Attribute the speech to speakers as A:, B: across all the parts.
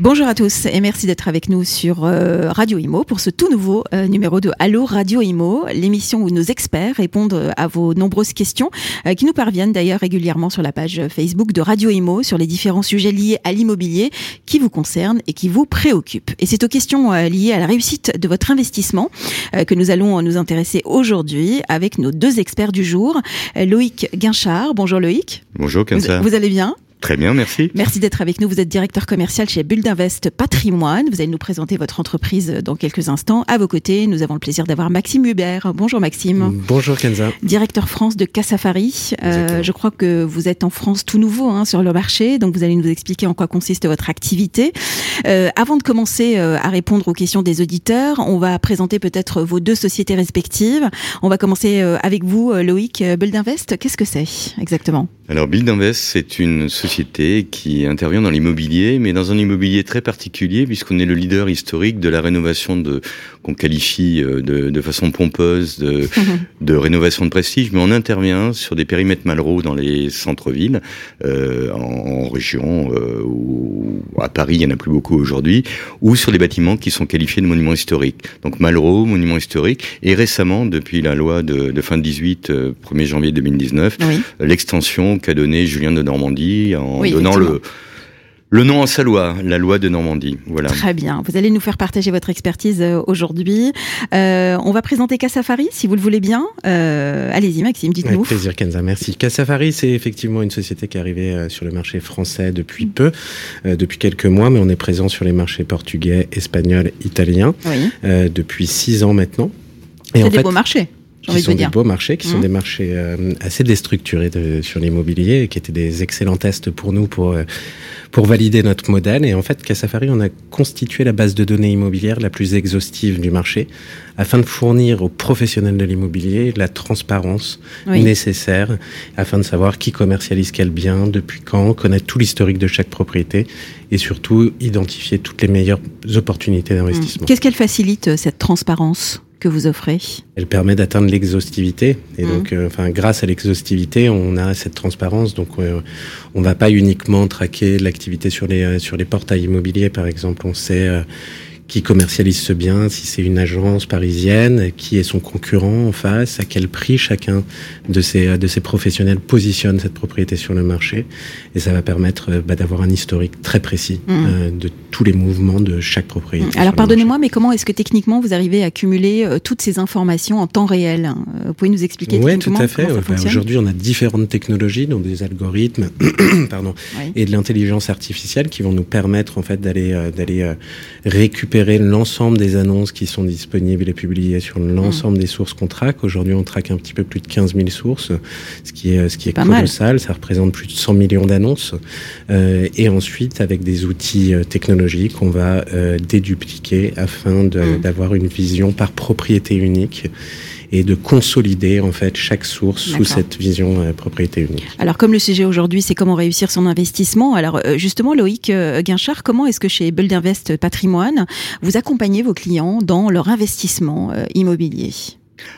A: Bonjour à tous et merci d'être avec nous sur euh, Radio Imo pour ce tout nouveau euh, numéro de Allo Radio Imo, l'émission où nos experts répondent euh, à vos nombreuses questions qui nous parviennent d'ailleurs régulièrement sur la page Facebook de Radio Imo sur les différents sujets liés à l'immobilier qui vous concernent et qui vous préoccupent. Et c'est aux questions liées à la réussite de votre investissement que nous allons nous intéresser aujourd'hui avec nos deux experts du jour, Loïc Guinchard. Bonjour Loïc.
B: Bonjour,
A: vous, vous allez bien?
B: Très bien, merci.
A: Merci d'être avec nous. Vous êtes directeur commercial chez Bulle d'Invest Patrimoine. Vous allez nous présenter votre entreprise dans quelques instants. À vos côtés, nous avons le plaisir d'avoir Maxime Hubert. Bonjour Maxime.
C: Bonjour Kenza.
A: Directeur France de Cassafari. Euh, je crois que vous êtes en France tout nouveau hein, sur le marché, donc vous allez nous expliquer en quoi consiste votre activité. Euh, avant de commencer euh, à répondre aux questions des auditeurs, on va présenter peut-être vos deux sociétés respectives. On va commencer euh, avec vous, Loïc. Bulle d'Invest, qu'est-ce que c'est exactement?
B: Alors Build Invest, c'est une société qui intervient dans l'immobilier, mais dans un immobilier très particulier, puisqu'on est le leader historique de la rénovation de qu'on qualifie de, de, façon pompeuse de, de, rénovation de prestige, mais on intervient sur des périmètres Malraux dans les centres-villes, en, en, région, où, à Paris il y en a plus beaucoup aujourd'hui, ou sur des bâtiments qui sont qualifiés de monuments historiques. Donc Malraux, monument historique, et récemment, depuis la loi de, de fin de 18, 1er janvier 2019, l'extension qu'a donnée Julien de Normandie en donnant le le nom en sa loi, la loi de Normandie. Voilà.
A: Très bien. Vous allez nous faire partager votre expertise euh, aujourd'hui. Euh, on va présenter Cassafari, si vous le voulez bien. Euh, allez-y, Maxime, dites-nous.
C: Avec plaisir, Kenza. Merci. Cassafari, c'est effectivement une société qui est arrivée sur le marché français depuis peu, depuis quelques mois, mais on est présent sur les marchés portugais, espagnols, italiens depuis six ans maintenant.
A: C'est des beaux marchés
C: qui sont des beaux marchés, qui sont mmh. des marchés euh, assez déstructurés de, sur l'immobilier, et qui étaient des excellents tests pour nous pour euh, pour valider notre modèle. Et en fait, Cassafari, on a constitué la base de données immobilière la plus exhaustive du marché, afin de fournir aux professionnels de l'immobilier la transparence nécessaire, afin de savoir qui commercialise quel bien, depuis quand, connaître tout l'historique de chaque propriété, et surtout identifier toutes les meilleures opportunités d'investissement.
A: Qu'est-ce qu'elle facilite cette transparence? Que vous offrez
C: Elle permet d'atteindre l'exhaustivité. Et mmh. donc, euh, enfin, grâce à l'exhaustivité, on a cette transparence. Donc, euh, on va pas uniquement traquer l'activité sur les, euh, sur les portails immobiliers, par exemple. On sait qui commercialise ce bien, si c'est une agence parisienne, qui est son concurrent en face, à quel prix chacun de ces, de ces professionnels positionne cette propriété sur le marché. Et ça va permettre euh, bah, d'avoir un historique très précis mmh. euh, de tous les mouvements de chaque propriété.
A: Alors pardonnez-moi, mais comment est-ce que techniquement vous arrivez à cumuler euh, toutes ces informations en temps réel Vous pouvez nous expliquer
C: Oui, tout à fait. Aujourd'hui, on a différentes technologies, dont des algorithmes pardon, et de l'intelligence artificielle qui vont nous permettre en fait d'aller d'aller récupérer l'ensemble des annonces qui sont disponibles et publiées sur l'ensemble mm. des sources qu'on traque. Aujourd'hui, on traque un petit peu plus de 15 000 sources, ce qui est, ce qui est colossal. Ça représente plus de 100 millions d'annonces. Euh, et ensuite, avec des outils euh, technologiques, on va euh, dédupliquer afin mm. d'avoir une vision par propriété unique et de consolider en fait chaque source sous cette vision euh, propriété unique.
A: Alors comme le sujet aujourd'hui c'est comment réussir son investissement, alors euh, justement Loïc euh, Guinchard, comment est-ce que chez Build Invest Patrimoine vous accompagnez vos clients dans leur investissement immobilier?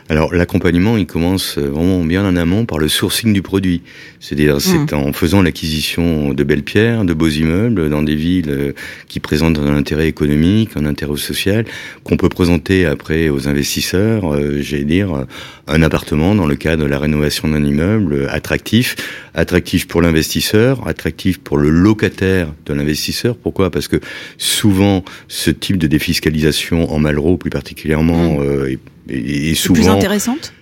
B: Alors l'accompagnement, il commence vraiment bien en amont par le sourcing du produit. C'est-à-dire, c'est mmh. en faisant l'acquisition de belles pierres, de beaux immeubles dans des villes euh, qui présentent un intérêt économique, un intérêt social, qu'on peut présenter après aux investisseurs, euh, j'allais dire, un appartement dans le cadre de la rénovation d'un immeuble attractif, attractif pour l'investisseur, attractif pour le locataire de l'investisseur. Pourquoi? Parce que souvent, ce type de défiscalisation en Malraux, plus particulièrement, mmh. euh, et, souvent
A: plus intéressante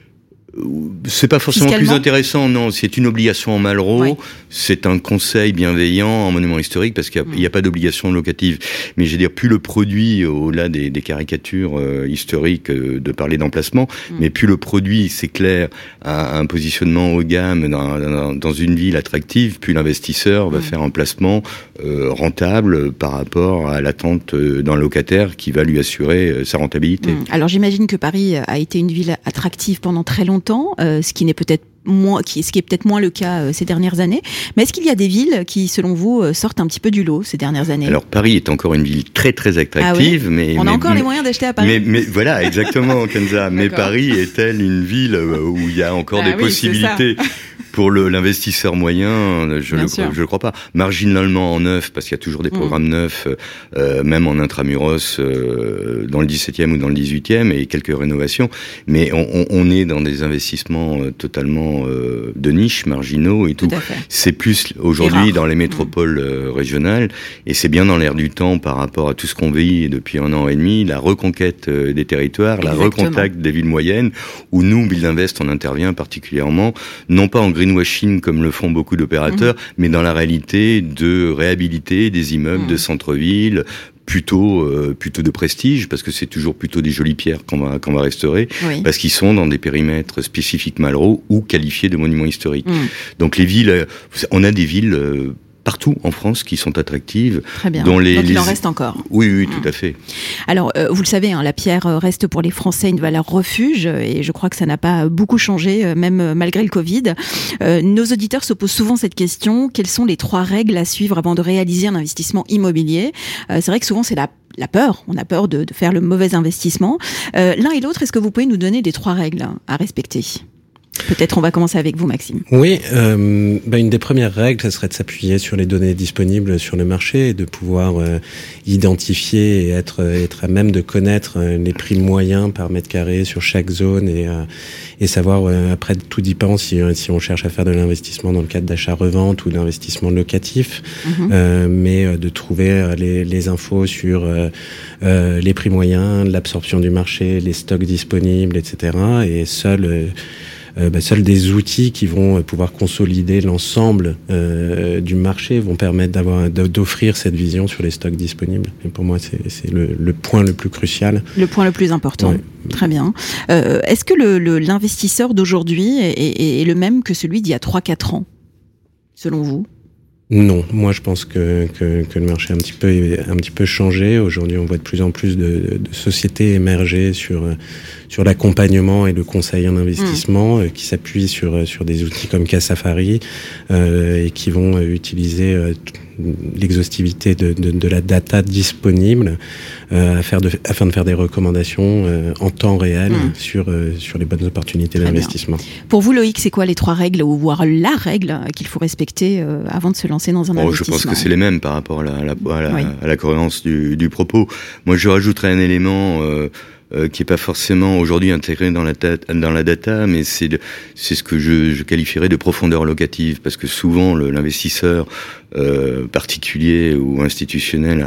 B: c'est pas forcément plus intéressant, non. C'est une obligation en Malraux. C'est un conseil bienveillant en monument historique parce qu'il n'y a, pas d'obligation locative. Mais je veux dire, plus le produit, au-delà des, caricatures euh, historiques euh, de parler d'emplacement, mm. mais plus le produit s'éclaire à un positionnement haut de gamme dans, une ville attractive, plus l'investisseur va mm. faire un placement euh, rentable par rapport à l'attente d'un locataire qui va lui assurer sa rentabilité. Mm.
A: Alors j'imagine que Paris a été une ville attractive pendant très longtemps euh, ce qui n'est peut-être moins, qui, ce qui est peut-être moins le cas ces dernières années. Mais est-ce qu'il y a des villes qui, selon vous, sortent un petit peu du lot ces dernières années?
B: Alors Paris est encore une ville très très attractive,
A: ah
B: mais
A: on a encore les moyens d'acheter à Paris?
B: Mais, mais voilà, exactement, Kenza. mais Paris est-elle une ville où il y a encore ah des possibilités? Pour l'investisseur moyen, je ne le, crois pas. Marginalement en neuf, parce qu'il y a toujours des mm. programmes neufs, euh, même en intramuros, euh, dans le 17e ou dans le 18e, et quelques rénovations. Mais on, on est dans des investissements euh, totalement euh, de niche, marginaux et tout. C'est plus aujourd'hui dans les métropoles euh, régionales, et c'est bien dans l'air du temps par rapport à tout ce qu'on vit depuis un an et demi, la reconquête des territoires, la reconquête des villes moyennes, où nous, Build Invest, on intervient particulièrement, non pas en greenwashing comme le font beaucoup d'opérateurs, mhm. mais dans la réalité de réhabiliter des immeubles de mhm. centre-ville plutôt euh, plutôt de prestige parce que c'est toujours plutôt des jolies pierres qu'on va qu'on va restaurer parce qu'ils sont dans des périmètres spécifiques Malraux ou qualifiés de monuments historiques. Mhm. Donc les villes, euh, on a des villes euh, partout en France qui sont attractives.
A: Très bien. Dont les, Donc il en reste encore.
B: Oui, oui, tout à fait.
A: Alors, euh, vous le savez, hein, la pierre reste pour les Français une valeur refuge et je crois que ça n'a pas beaucoup changé, euh, même euh, malgré le Covid. nos auditeurs se posent souvent cette question quelles sont les trois règles à suivre avant de réaliser un investissement immobilier? C'est vrai que souvent c'est la la peur, on a peur de, faire le mauvais investissement. L'un et l'autre, est-ce que vous pouvez nous donner des trois règles à respecter? Peut-être on va commencer avec vous, Maxime.
C: Oui, euh, bah une des premières règles, ce serait de s'appuyer sur les données disponibles sur le marché et de pouvoir euh, identifier et être, être à même de connaître euh, les prix moyens par mètre carré sur chaque zone et, euh, et savoir, après, tout dépend si, si on cherche à faire de l'investissement dans le cadre d'achat-revente ou d'investissement locatif, mhm. mais de trouver les, les infos sur les prix moyens, l'absorption du marché, les stocks disponibles, etc. Et seul euh, bah, seuls des outils qui vont euh, pouvoir consolider l'ensemble euh, du marché vont permettre d'avoir d'offrir cette vision sur les stocks disponibles. Et pour moi, c'est le, le, point le plus crucial.
A: Le point le plus important. Très bien. Euh, Est-ce que l'investisseur d'aujourd'hui est, est, est, le même que celui d'il y a 3-4 ans, selon vous?
C: Non, moi je pense que, que, que, le marché a un petit peu, un petit peu changé. Aujourd'hui, on voit de plus en plus de, de sociétés émerger sur, sur l'accompagnement et le conseil en investissement, mm. euh, qui s'appuient sur, sur des outils comme Casafari euh, et qui vont utiliser euh, l'exhaustivité de, de, de, la data disponible euh, afin, de, afin de faire des recommandations euh, en temps réel mm. sur, euh, sur les bonnes opportunités d'investissement.
A: Pour vous, Loïc, c'est quoi les trois règles ou voire la règle qu'il faut respecter avant de se lancer dans un oh, investissement
B: Je pense que c'est les mêmes par rapport à la, à la, à la, à la cohérence du, du, propos. Moi, je rajouterais un élément euh, qui est pas forcément aujourd'hui intégré dans la, dans la data, mais c'est c'est ce que je, je, qualifierais de profondeur locative, parce que souvent l'investisseur euh, particulier ou institutionnel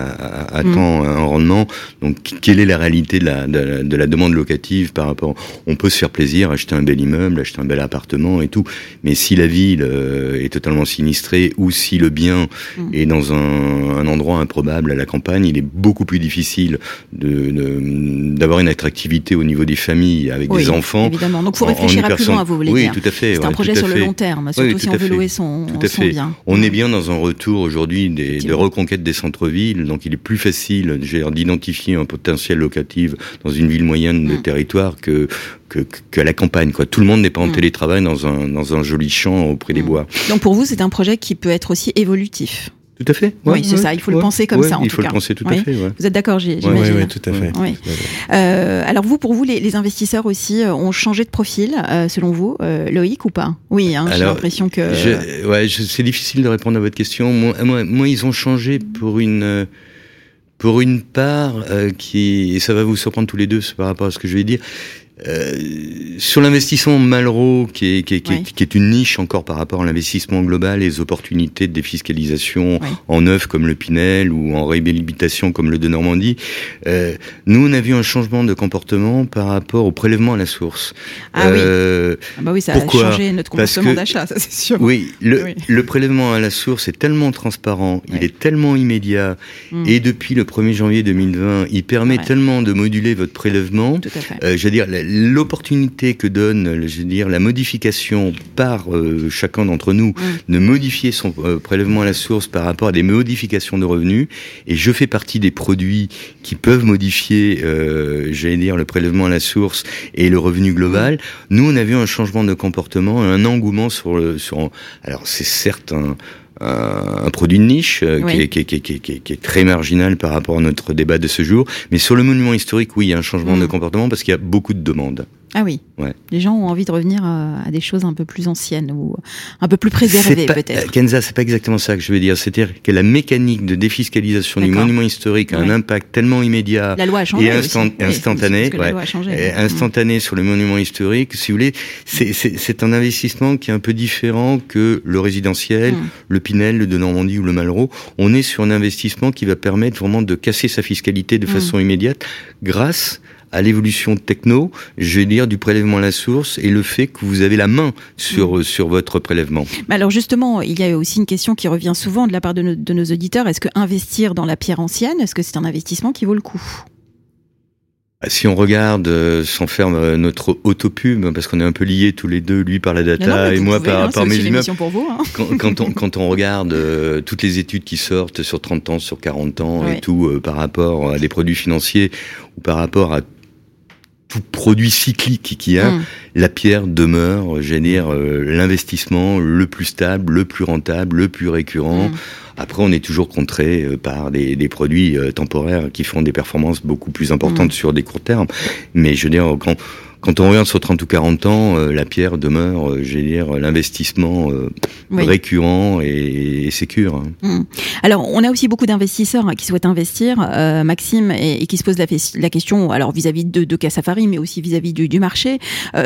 B: attend mm. un rendement. Donc, quelle est la réalité de la, de, la demande locative par rapport On peut se faire plaisir, acheter un bel immeuble, acheter un bel appartement et tout, mais si la ville euh, est totalement sinistrée ou si le bien mm. est dans un, un, endroit improbable à la campagne, il est beaucoup plus difficile d'avoir une attractivité au niveau des familles avec des enfants.
A: Évidemment. Donc, il faut réfléchir à plus loin, vous voulez
B: oui,
A: dire.
B: tout à fait.
A: C'est un projet sur le long terme, surtout si on veut louer son, tout à fait. bien.
B: On est bien dans un retour aujourd'hui des, de reconquête des centres-villes, donc il est plus facile d'identifier un potentiel locatif dans une ville moyenne de mm. territoire que que, la campagne. Quoi. Tout le monde n'est pas en mm. télétravail dans un, dans un joli champ auprès des mm. bois.
A: Donc pour vous, c'est un projet qui peut être aussi évolutif
B: tout à fait.
A: oui, c'est ça. Il faut le penser comme ça, en
B: il faut le penser tout à fait.
A: Vous êtes d'accord, j'imagine.
C: Oui, tout à fait.
A: Euh, alors vous, pour vous, les, investisseurs aussi euh, ont changé de profil, euh, selon vous, Loïc ou pas? Oui, hein, j'ai l'impression que.
B: Je, c'est difficile de répondre à votre question. Moi, moi, ils ont changé pour une. Pour une part qui, et ça va vous surprendre tous les deux par rapport à ce que je vais dire, euh, sur l'investissement Malraux, qui est, qui, est, qui, est, une niche encore par rapport à l'investissement global, les opportunités de défiscalisation en neuf comme le Pinel ou en réhabilitation comme le de Normandie, euh, nous on a vu un changement de comportement par rapport au prélèvement à la source.
A: Ah, oui. Euh, ah bah oui, ça pourquoi a changé notre comportement d'achat, ça c'est sûr.
B: Oui le, le, prélèvement à la source est tellement transparent, il est tellement immédiat, hmm. et depuis le 1er janvier 2020, il permet tellement de moduler votre prélèvement. Tout à fait. Euh, je veux dire, l'opportunité que donne, je veux dire, la modification par chacun d'entre nous de modifier son prélèvement à la source par rapport à des modifications de revenus, et je fais partie des produits qui peuvent modifier, j'allais dire, le prélèvement à la source et le revenu global. Nous, on a vu un changement de comportement, un engouement sur le, sur. Alors, c'est certes un, un produit de niche euh, qui, est, qui, qui, qui, est, très marginal par rapport à notre débat de ce jour. Mais sur le monument historique, oui, il y a un changement de mm. comportement parce qu'il y a beaucoup de demandes.
A: Ah oui. Ouais. Les gens ont envie de revenir à, des choses un peu plus anciennes ou un peu plus préservées peut-être.
B: Kenza, c'est pas exactement ça que je veux dire. C'est-à-dire que la mécanique de défiscalisation du monument historique a un impact tellement immédiat
A: et
B: instantané, ouais, instantané sur le monument historique. Si vous voulez, c'est un investissement qui est un peu différent que le résidentiel, mm. le Pinel, le de Normandie ou le Malraux. On est sur un investissement qui va permettre vraiment de casser sa fiscalité de mm. façon immédiate grâce à l'évolution techno, je vais dire, du prélèvement à la source et le fait que vous avez la main sur, mm. sur votre prélèvement.
A: Mais alors justement, il y a aussi une question qui revient souvent de la part de, nos, auditeurs. Est-ce que investir dans la pierre ancienne, est-ce que c'est un investissement qui vaut le coup?
B: Ah, si on regarde, euh, sans faire euh, notre autopub, parce qu'on est un peu liés tous les deux, lui par la data et moi par, hein, par mes immeubles.
A: Hein.
B: quand, on, quand on regarde euh, toutes les études qui sortent sur 30 ans, sur 40 ans et tout, par rapport à des produits financiers ou par rapport à tout produit cyclique qui a, mm. la pierre demeure, génère euh, l'investissement le plus stable, le plus rentable, le plus récurrent. Mm. Après, on est toujours contré euh, par des, des, produits euh, temporaires qui font des performances beaucoup plus importantes mm. sur des courts termes. Mais je veux dire, quand quand on regarde sur 30 ou 40 ans, euh, la pierre demeure, euh, j'ai dire, l'investissement euh, récurrent et, et sécure. Hein.
A: Mmh. Alors, on a aussi beaucoup d'investisseurs hein, qui souhaitent investir, Maxime, et, qui se posent la, question, alors vis-à-vis de, de Cassafari, mais aussi vis-à-vis du, du, marché.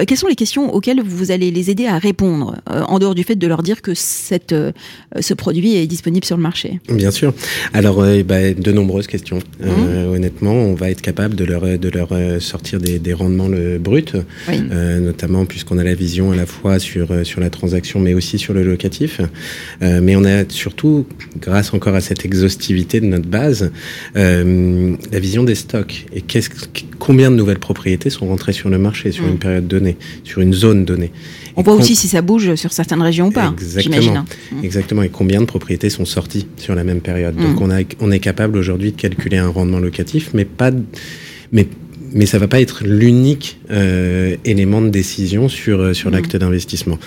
A: quelles sont les questions auxquelles vous allez les aider à répondre, en dehors du fait de leur dire que cette, ce produit est disponible sur le marché?
C: Bien sûr. Alors, bah, de nombreuses questions. Mmh. honnêtement, on va être capable de leur, de leur sortir des, des rendements le brut euh, notamment puisqu'on a la vision à la fois sur, euh, sur la transaction mais aussi sur le locatif. Euh, mais on a surtout, grâce encore à cette exhaustivité de notre base, la vision des stocks et qu'est-ce, combien de nouvelles propriétés sont rentrées sur le marché sur mm. une période donnée, sur une zone donnée?
A: On voit aussi si ça bouge sur certaines régions ou pas.
C: Exactement. Hein. Mm. Exactement. Et combien de propriétés sont sorties sur la même période? Donc mm. on, a, on est capable aujourd'hui de calculer un rendement locatif, mais pas, mais mais ça va pas être l'unique euh, élément de décision sur euh, sur l'acte d'investissement.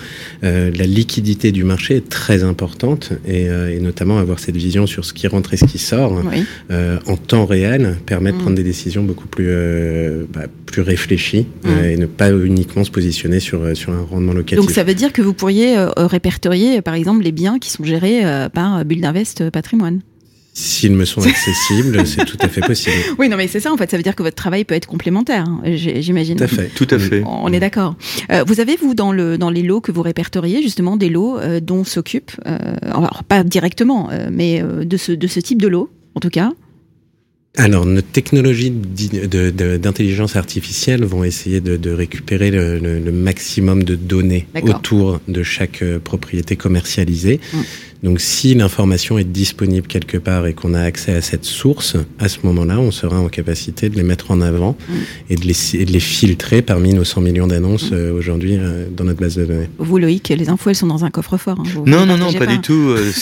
C: Euh, la liquidité du marché est très importante et, euh, et, notamment avoir cette vision sur ce qui rentre et ce qui sort euh, en temps réel permet de mm. prendre des décisions beaucoup plus bah, plus réfléchies mm. et ne pas uniquement se positionner sur sur un rendement locatif.
A: Donc ça veut dire que vous pourriez répertorier par exemple les biens qui sont gérés par Build Invest Patrimoine.
C: S'ils me sont accessibles, c'est tout à fait possible.
A: Oui, non, mais c'est ça en fait. Ça veut dire que votre travail peut être complémentaire, hein, j'imagine.
B: Tout à fait. Tout à fait.
A: On est d'accord. Euh, vous avez vous dans le dans les lots que vous répertoriez justement des lots euh, dont s'occupe, euh, alors pas directement, mais de ce de ce type de lot en tout cas?
C: Alors, nos technologies d'intelligence artificielle vont essayer de, récupérer le, maximum de données autour de chaque propriété commercialisée. Mm. Donc si l'information est disponible quelque part et qu'on a accès à cette source, à ce moment-là, on sera en capacité de les mettre en avant et, de les, de les, filtrer parmi nos 100 millions d'annonces mm. euh, aujourd'hui euh, dans notre base de données.
A: Vous, Loïc, les infos, elles sont dans un coffre-fort. Hein,
B: non, non, non, pas, du tout. Euh,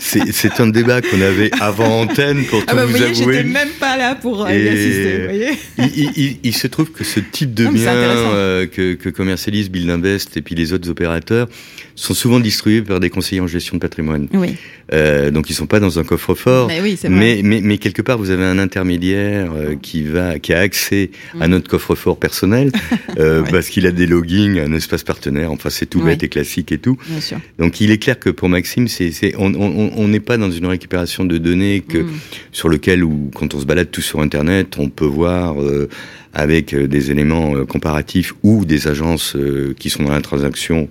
B: c'est un débat qu'on avait avant antenne pour ah tout bah, vous, voyez,
A: avouer. même pas là pour y assister.
B: il, il, se trouve que ce type de bien que, que commercialise Build Invest et puis les autres opérateurs sont souvent distribués par des conseillers en gestion de patrimoine.
A: Oui.
B: Euh, donc ils sont pas dans un coffre-fort, mais, oui, mais, mais, mais, quelque part vous avez un intermédiaire euh, qui va, qui a accès à mm. notre coffre-fort personnel euh, parce qu'il a des loggings, un espace partenaire. Enfin c'est tout bête et classique et tout.
A: Bien sûr.
B: Donc il est clair que pour Maxime, c'est, on n'est on, on pas dans une récupération de données que mm. sur lequel ou quand on se balade tout sur Internet, on peut voir avec euh, des éléments euh, comparatifs ou des agences euh, qui sont dans la transaction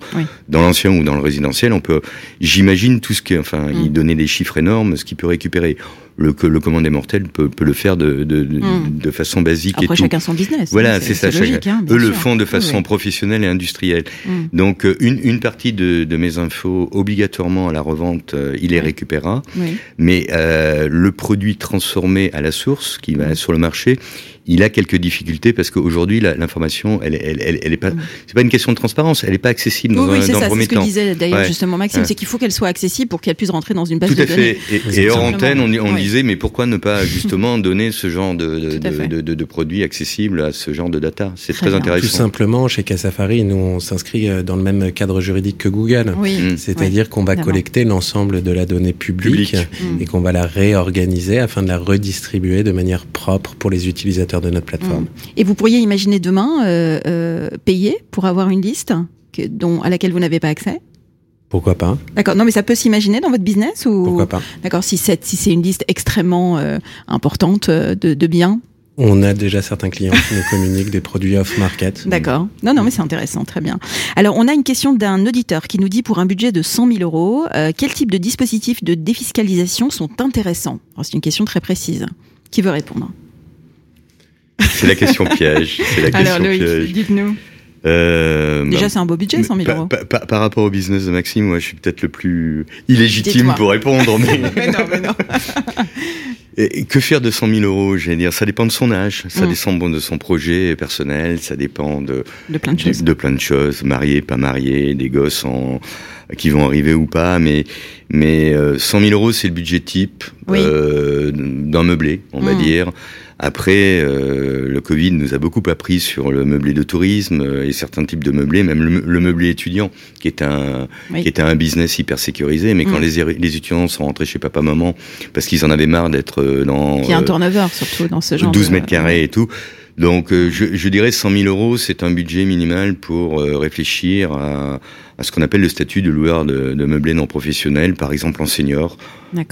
B: dans l'ancien ou dans le résidentiel, on peut, j'imagine tout ce qui, enfin, mm. il donnait des chiffres énormes, ce qu'il peut récupérer le, le commandé mortel peut, peut le faire de, de, de, hmm. de façon basique.
A: Après,
B: et
A: tout. chacun son business.
B: Voilà, c'est ça. Logique, hein, Eux le font de façon professionnelle et industrielle. Hmm. Donc, euh, une, une partie de, de mes infos, obligatoirement à la revente, euh, il les récupérera. Mais euh, le produit transformé à la source, qui va hmm. sur le marché, il a quelques difficultés difficulté parce qu'aujourd'hui, l'information, elle, elle, elle, elle, est pas, c'est pas une question de transparence, elle n'est pas accessible dans
A: oui,
B: un,
A: c'est
B: dans
A: ça,
B: premier
A: c'est ce que disait d'ailleurs justement Maxime, c'est qu'il faut qu'elle soit accessible pour qu'elle puisse rentrer dans une base
B: Tout
A: de
B: à
A: données.
B: fait. Et, et hors antenne, on, on mais pourquoi ne pas justement donner ce genre de, de, de, de, de produits accessibles à ce genre de data? C'est très, très intéressant.
C: Tout simplement, chez Casafari, nous, on s'inscrit euh, dans le même cadre juridique que Google.
A: Oui.
B: Mm.
C: C'est-à-dire qu'on va collecter l'ensemble de la donnée publique,
B: Public.
C: et qu'on va la réorganiser afin de la redistribuer de manière propre pour les utilisateurs de notre plateforme.
A: Et vous pourriez imaginer demain euh, euh, payer pour avoir une liste que, dont, à laquelle vous n'avez pas accès?
C: Pourquoi pas
A: D'accord. Non, mais ça peut s'imaginer dans votre business ou
C: Pourquoi pas
A: D'accord. Si c'est si c'est une liste extrêmement euh, importante euh, de, de biens.
C: On a déjà certains clients qui nous communiquent des produits off-market.
A: D'accord. Non, non, mais c'est intéressant, très bien. Alors, on a une question d'un auditeur qui nous dit pour un budget de 100 000 euros, euh, quel type de dispositifs de défiscalisation sont intéressants? C'est une question très précise. Qui veut répondre?
B: C'est la question piège. C'est la question
A: Alors, Loïc,
B: piège.
A: dites-nous.
B: Euh,
A: Déjà,
B: bah,
A: c'est un beau budget, 100 000
B: par,
A: euros.
B: par- rapport au business de Maxime, moi, je suis peut-être le plus illégitime pour répondre, mais
A: mais non, mais non.
B: Et que faire de 100 000 euros J'allais dire, ça dépend de son âge, ça
A: Mm.
B: dépend de son projet personnel, ça dépend de,
A: De plein de choses.
B: de plein de choses, marié, pas marié, des gosses en, qui vont arriver ou pas, mais mais euh, 100 000 euros c'est le budget type
A: Oui.
B: euh, d'un meublé, on va
A: Mm.
B: dire. Après, euh, le Covid nous a beaucoup appris sur le meublé de tourisme euh, et certains types de meublés, même le, le meublé étudiant, qui est un
A: Oui.
B: qui était un business hyper sécurisé. Mais quand
A: Mm.
B: les, les étudiants sont rentrés chez papa maman parce qu'ils en avaient marre d'être euh, dans
A: Qui a un
B: euh,
A: turnover, surtout, dans ce genre
B: 12
A: de-
B: mètres carrés et tout. Donc, euh, je, je dirais 100 000 euros, c'est un budget minimal pour euh, réfléchir à, à ce qu'on appelle le statut de loueur de, de meublés non professionnels, par exemple en senior.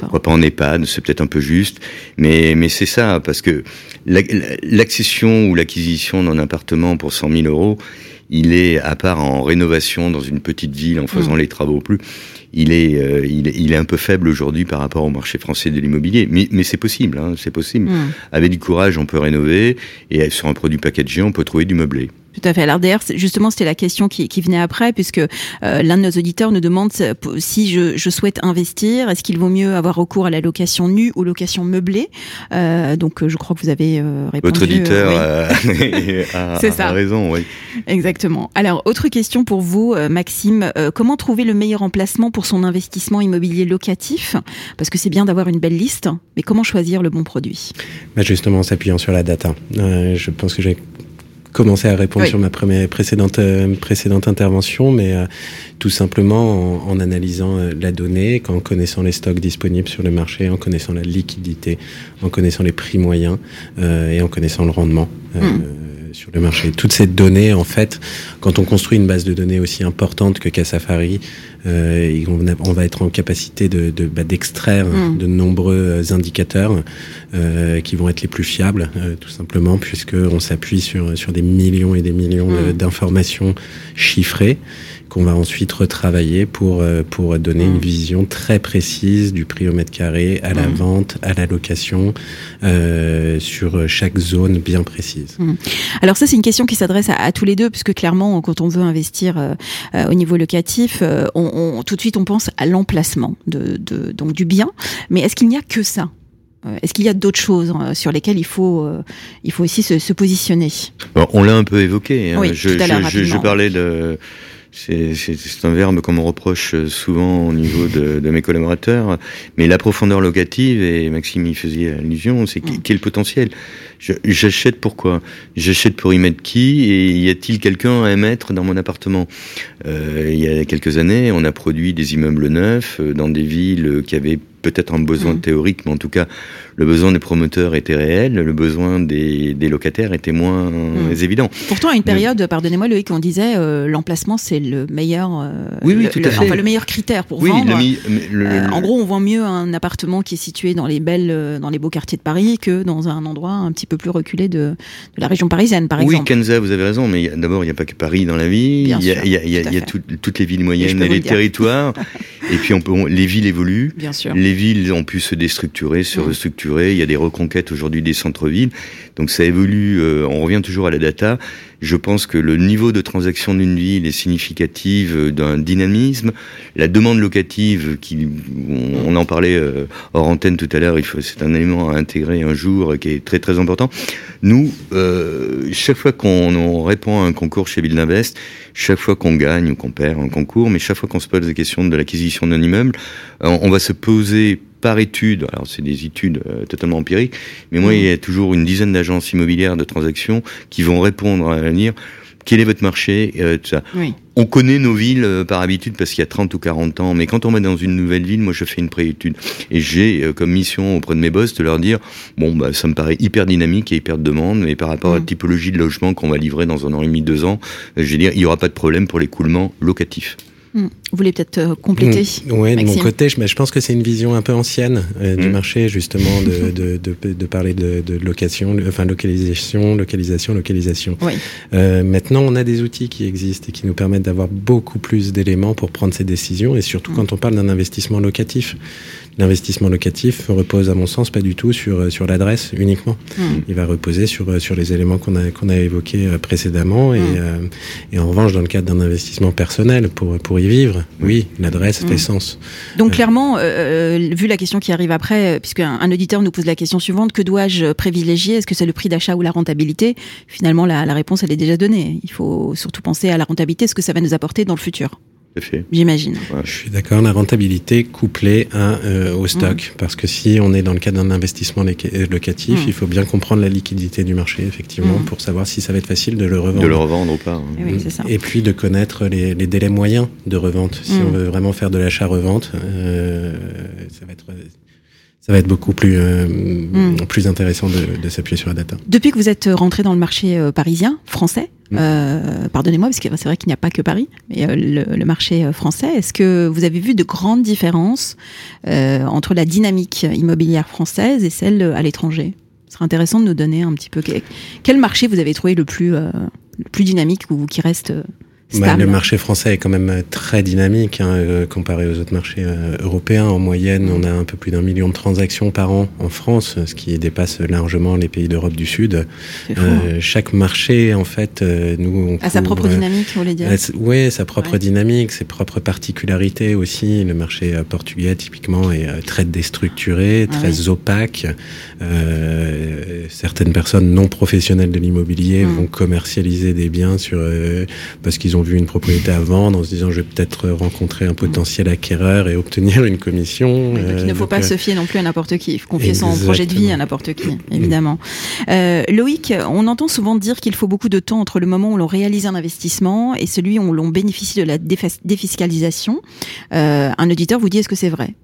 B: Pourquoi pas en EHPAD, c'est peut-être un peu juste, mais, mais c'est ça, parce que la- l'accession ou l'acquisition d'un appartement pour 100 000 euros, il est, à part en rénovation dans une petite ville, en faisant
A: Mm.
B: les travaux plus, il est, euh, il est, il est un peu faible aujourd'hui par rapport au marché français de l'immobilier. Mais, mais c'est possible, hein, c'est possible.
A: Hmm.
B: Avec du courage, on peut rénover, et sur un produit packagé, on peut trouver du meublé.
A: Tout à fait. Alors d'ailleurs, c'est- justement, c'était la question qui, qui venait après, puisque euh, l'un de nos auditeurs nous demande si je, je souhaite investir, est-ce qu'il vaut mieux avoir recours à la location nue ou location meublée? Euh, Donc, euh, je crois que vous avez euh, répondu.
B: Votre auditeur
A: oui.
B: a,
A: C'est
B: a
A: ça.
B: raison, oui.
A: Exactement. Alors, autre question pour vous, Maxime. Euh, comment trouver le meilleur emplacement pour son investissement immobilier locatif? Parce que c'est bien d'avoir une belle liste, mais comment choisir le bon produit?
C: Bah justement, en s'appuyant sur la data. Euh, je pense que j'ai commencé à répondre
A: Oui.
C: sur ma première précédente euh, précédente intervention, mais euh, tout simplement en, en analysant euh, la donnée, en connaissant les stocks disponibles sur le marché, en connaissant la liquidité, en connaissant les prix moyens euh, et en connaissant le rendement. euh,
A: Mm.
C: Sur le marché. Toutes ces données, en fait, quand on construit une base de données aussi importante que Casafari, euh, et on, a- on va être en capacité de, de- bah, d'extraire
A: Mm.
C: de nombreux euh, indicateurs euh, qui vont être les plus fiables, euh, tout simplement, puisque on s'appuie sur sur des millions et des millions
A: Mm.
C: d'informations chiffrées qu'on va ensuite retravailler pour euh, pour donner
A: Mm.
C: une vision très précise du prix au mètre carré, à la
A: Mm.
C: vente, à la location, euh, sur chaque zone bien précise.
A: Alors ça, c'est une question qui s'adresse à, à tous les deux, puisque clairement, quand on veut investir euh, euh, au niveau locatif, euh, on, on- tout de suite, on pense à l'emplacement de, de- donc du bien. Mais est-ce qu'il n'y a que ça? Est-ce qu'il y a d'autres choses sur lesquelles il faut, euh, il faut aussi se, se positionner?
B: On l'a un peu évoqué. hein.
A: Oui,
B: je,
A: tout à l'heure,
B: je- je- je parlais de. C'est un verbe qu'on me reproche souvent au niveau de, de mes collaborateurs. Mais la profondeur locative, et Maxime y faisait allusion, c'est quel potentiel. J'achète pourquoi? J'achète pour y mettre qui? Et y a-t-il quelqu'un à mettre dans mon appartement? Euh, Il y a quelques années, on a produit des immeubles neufs euh, dans des villes qui avaient peut-être un besoin
A: Mm.
B: théorique, mais en tout cas, le besoin des promoteurs était réel, le besoin des, des locataires était moins
A: Mm.
B: évident.
A: Pourtant, à une période, pardonnez-moi Loïc, on disait euh, l'emplacement c'est le meilleur, euh,
B: Oui, oui,
A: le,
B: tout à
A: le-
B: fait.
A: enfin, le meilleur critère pour
B: Oui,
A: vendre.
B: le
A: Euh, en gros, on vend mieux un appartement qui est situé dans les belles, euh, dans les beaux quartiers de Paris que dans un endroit un petit peu plus reculé de, de la région parisienne, par
B: oui,
A: exemple.
B: Kenza, vous avez raison, mais d'abord, il n'y a pas que Paris dans la vie. Il y a, y a, y a-
A: tout
B: y a tout- toutes les villes moyennes et, les
A: le
B: territoires. et puis, on peut, on- les villes évoluent.
A: Bien sûr.
B: Les villes ont pu se déstructurer, se
A: Mm.
B: restructurer. Il y a des reconquêtes aujourd'hui des centres-villes. Donc ça évolue. euh, on revient toujours à la data. Je pense que le niveau de transaction d'une ville est significatif d'un dynamisme. La demande locative, qui, on, en parlait euh, hors antenne tout à l'heure, c'est un élément à intégrer un jour qui est très très important. Nous, euh, chaque fois qu'on répond à un concours chez Ville chaque fois qu'on gagne ou qu'on perd un concours, mais chaque fois qu'on se pose la question de l'acquisition d'un immeuble, on va se poser par étude, alors c'est des études euh, totalement empiriques, mais moi, il y a toujours une dizaine d'agences immobilières de transactions qui vont répondre à l'avenir. Quel est votre marché euh, tout ça. On connaît nos villes euh, par habitude parce qu'il y a 30 ou 40 ans, mais quand on va dans une nouvelle ville, moi je fais une préétude. Et j'ai comme mission auprès de mes boss de leur dire, bon, bah, ça me paraît hyper dynamique et hyper de demande, mais par rapport à la mm. typologie de logement qu'on va livrer dans un an et demi, deux ans, je vais dire, il n'y aura pas de problème pour l'écoulement locatif.
A: Hmm. Vous voulez peut-être euh, compléter
C: hmm. Oui, de mon côté, je, je, pense que c'est une vision un peu ancienne euh, du hmm. marché, justement, de, de, de, de parler de, location, enfin localisation, localisation, localisation. Oui. Euh, maintenant, on a des outils qui existent et qui nous permettent d'avoir beaucoup plus d'éléments pour prendre ces décisions, et surtout quand on parle d'un investissement locatif. L'investissement locatif repose, à mon sens, pas du tout sur, sur l'adresse uniquement. Il va reposer sur, sur les éléments qu'on a, qu'on a évoqués précédemment, et, et en revanche, dans le cadre d'un investissement personnel pour, pour y vivre, oui, l'adresse fait sens.
A: Donc euh. clairement, euh, euh, vu la question qui arrive après, puisque un, auditeur nous pose la question suivante, que dois-je privilégier? Est-ce que c'est le prix d'achat ou la rentabilité? Finalement, la, la réponse, elle est déjà donnée. Il faut surtout penser à la rentabilité, ce que ça va nous apporter dans le futur. J'imagine.
C: Je suis d'accord, la rentabilité couplée à, euh, au stock. Mm. Parce que si on est dans le cadre d'un investissement euh, locatif, mm. il faut bien comprendre la liquidité du marché, effectivement, mm. pour savoir si ça va être facile de le revendre.
B: De le revendre ou pas. Hein.
A: Eh
C: Et, puis de connaître les, délais moyens de revente. Si on veut vraiment faire de l'achat-revente, euh, ça va être ça va être beaucoup plus, euh, hmm. plus intéressant de, de s'appuyer sur la data.
A: Depuis que vous êtes rentré dans le marché euh, parisien, français, hmm. euh, pardonnez-moi, parce que c'est vrai qu'il n'y a pas que Paris, mais euh, le, le, marché français, est-ce que vous avez vu de grandes différences entre la dynamique immobilière française et celle à l'étranger? Ce serait intéressant de nous donner un petit peu quel marché vous avez trouvé le plus, le plus dynamique ou qui reste
C: bah, le marché français est quand même euh, très dynamique hein, euh, comparé aux autres marchés euh, européens. En moyenne, on a un peu plus d'un million de transactions par an en France, ce qui dépasse largement les pays d'Europe du Sud. Euh, chaque marché, en fait, nous...
A: On a sa propre dynamique, vous voulez dire
C: Oui, sa propre dynamique, ses propres particularités aussi. Le marché portugais, typiquement, est très déstructuré, ah très opaque. certaines personnes non professionnelles de l'immobilier hum. vont commercialiser des biens sur parce qu'ils ont ont vu une propriété à vendre en se disant je vais peut-être rencontrer un potentiel acquéreur et obtenir une commission.
A: il ne faut euh, pas se fier non plus à n'importe qui. Il faut confier son projet de vie à n'importe qui, évidemment. Euh, Loïc, on entend souvent dire qu'il faut beaucoup de temps entre le moment où l'on réalise un investissement et celui où l'on bénéficie de la défiscalisation. Euh, un auditeur vous dit est-ce que c'est vrai?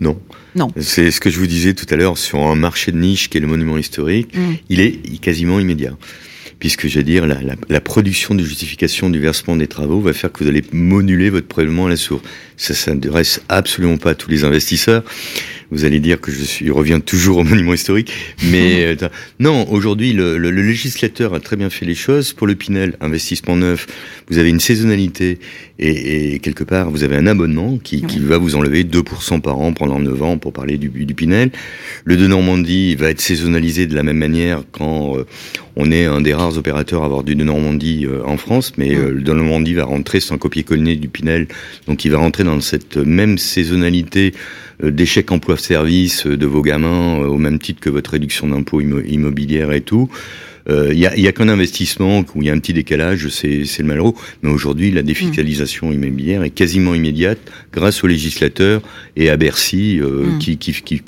B: Non.
A: Non.
B: C'est ce que je vous disais tout à l'heure sur un marché de niche qui est le monument historique. Mm. Il est quasiment immédiat puisque je dire la, la, la, production de justification du versement des travaux va faire que vous allez moduler votre prélèvement à la source. Ça s'adresse absolument pas à tous les investisseurs. Vous allez dire que je suis, reviens toujours au monument historique, mais euh, non. Aujourd'hui, le, le, législateur a très bien fait les choses. Pour le Pinel, investissement neuf, vous avez une saisonnalité et, et quelque part, vous avez un abonnement qui, qui va vous enlever 2% par an pendant 9 ans pour parler du, du Pinel. Le de Normandie va être saisonnalisé de la même manière quand euh, on est un des rares opérateurs à avoir du de Normandie euh, en France, mais le de Normandie va rentrer, sans copier-coller du Pinel, donc il va rentrer dans cette même saisonnalité euh, d'échec emploi-service de vos gamins, euh, au même titre que votre réduction d'impôt immobilière et tout. Il euh, y a, y a qu'un investissement où il y a un petit décalage, c'est le malheureux. Mais aujourd'hui, la défiscalisation immobilière est quasiment immédiate grâce aux législateurs et à Bercy mm. qui, qui, qui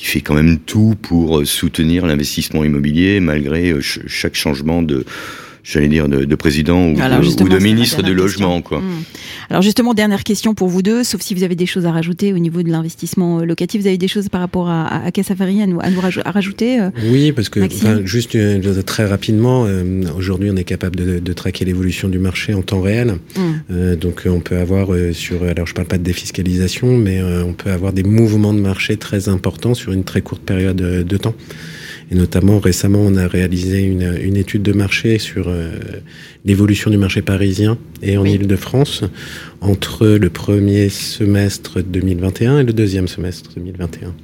B: qui fait quand même tout pour soutenir l'investissement immobilier malgré chaque changement de, j'allais dire, de, de président ou, de, ou de ministre du logement. Quoi. Hmm.
A: Alors justement, dernière question pour vous deux, sauf si vous avez des choses à rajouter au niveau de l'investissement euh, locatif, vous avez des choses par rapport à, à, à à nous, à nous rajouter euh,
C: Oui, parce que enfin, juste euh, très rapidement, aujourd'hui on est capable de, de traquer l'évolution du marché en temps réel. Hmm. donc on peut avoir sur, alors je parle pas de défiscalisation, mais on peut avoir des mouvements de marché très importants sur une très courte période de temps. Et notamment récemment, on a réalisé une, une étude de marché sur euh, l'évolution du marché parisien et en Ile-de-France entre le premier semestre 2021 et le deuxième semestre 2021.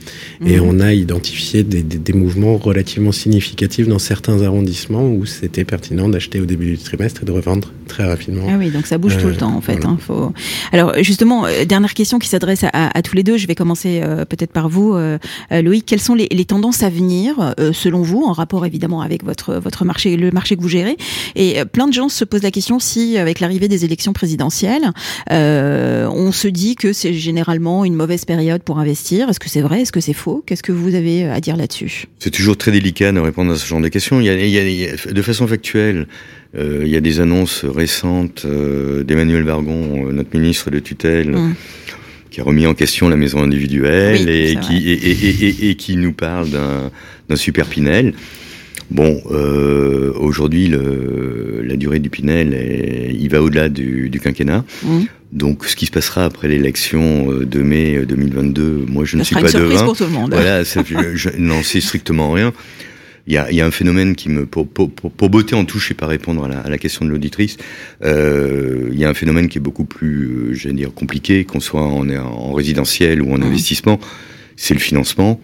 C: Et mhm. on a identifié des, des, des, mouvements relativement significatifs dans certains arrondissements où c'était pertinent d'acheter au début du trimestre et de revendre très rapidement.
A: Ah oui, donc ça bouge tout le euh, temps en fait. Hein, faut... Alors justement, euh, dernière question qui s'adresse à, à, tous les deux. Je vais commencer euh, peut-être par vous, euh, Loïc. Quelles sont les, les tendances à venir selon vous, en rapport évidemment avec votre votre marché, le marché que vous gérez? Et plein de gens se posent la question si, avec l'arrivée des élections présidentielles, euh, on se dit que c'est généralement une mauvaise période pour investir. Est-ce que c'est vrai? Est-ce que c'est faux? Qu'est-ce que vous avez à dire là-dessus?
B: C'est toujours très délicat de répondre à ce genre de questions. Il y a, il y a, de façon factuelle, euh, il y a des annonces récentes euh, d'Emmanuel Vargon, euh, notre ministre de tutelle. Mmh qui a remis en question la maison individuelle
A: oui,
B: et, qui, et, et, et, et, qui nous parle d'un super Pinel. Bon, euh, aujourd'hui, la durée du Pinel, est, il va au-delà du, du, quinquennat. Mmh. Donc, ce qui se passera après l'élection euh, de mai 2022, euh, moi, je
A: ça
B: ne suis pas devin.
A: Pour tout le monde.
B: Voilà, je, n'en sais strictement rien. Il y a, y a un phénomène qui me, pour, pour, pour beauté en touche et pas répondre à la, à la question de l'auditrice, euh, il y a un phénomène qui est beaucoup plus, j'allais dire, compliqué, qu'on soit en, en résidentiel ou en mmh. investissement, c'est le financement.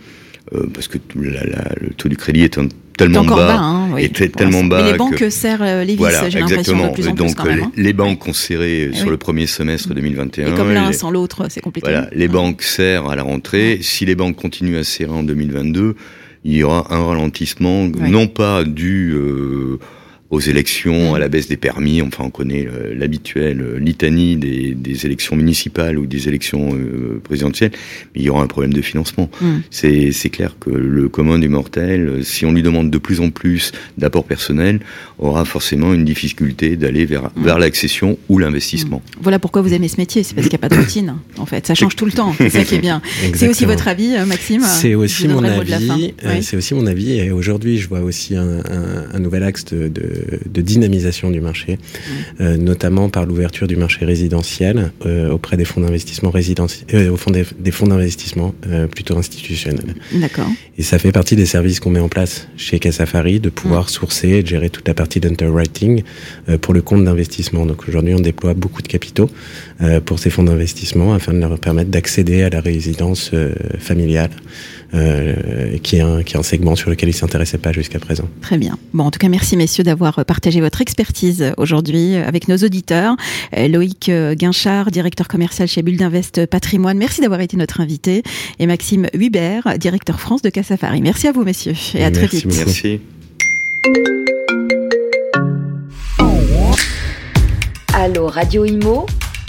B: Euh, parce que la, la, le taux du crédit est un tellement bas,
A: bas hein, oui,
B: est tellement bas.
A: Mais les banques que, serrent euh, les vis,
B: voilà,
A: j'ai l'impression de plus en
B: Donc
A: plus quand même, hein.
B: les, banques ont serré oui. sur le premier semestre 2021.
A: Et comme l'un sans l'autre, c'est compliqué.
B: Voilà, les banques serrent à la rentrée. Si les banques continuent à serrer en 2022, il y aura un ralentissement, non pas dû euh, aux élections, à la baisse des permis. Enfin, on connaît euh, l'habituelle euh, litanie des, des, élections municipales ou des élections euh, présidentielles. Mais il y aura un problème de financement. Mm. C'est clair que le commun du mortel, euh, si on lui demande de plus en plus d'apport personnel, aura forcément une difficulté d'aller vers, mm. vers l'accession ou l'investissement.
A: Mm. Voilà pourquoi vous aimez ce métier. C'est parce qu'il n'y a pas de routine. En fait, ça change tout le temps. C'est ça qui est bien. C'est aussi votre avis, Maxime
C: C'est aussi mon avis. Oui. C'est aussi mon avis. Et aujourd'hui, je vois aussi un, un, un nouvel axe de, de de dynamisation du marché, mmh. euh, notamment par l'ouverture du marché résidentiel euh, auprès des fonds d'investissement résidentiels, euh, au fond des, des fonds d'investissement euh, plutôt institutionnels.
A: D'accord.
C: Et ça fait partie des services qu'on met en place chez Casafari de pouvoir mmh. sourcer et de gérer toute la partie d'underwriting euh, pour le compte d'investissement. Donc aujourd'hui, on déploie beaucoup de capitaux pour ces fonds d'investissement afin de leur permettre d'accéder à la résidence familiale euh, qui, est un, qui est un segment sur lequel ils ne s'intéressaient pas jusqu'à présent.
A: Très bien. Bon, en tout cas, merci messieurs d'avoir partagé votre expertise aujourd'hui avec nos auditeurs. Euh, Loïc euh, Guinchard, directeur commercial chez Bulle d'Invest Patrimoine, merci d'avoir été notre invité. Et Maxime Hubert, directeur France de Cassafari. Merci à vous messieurs et à
B: merci
A: très vite.
B: Beaucoup. Merci.
D: Allô Radio Imo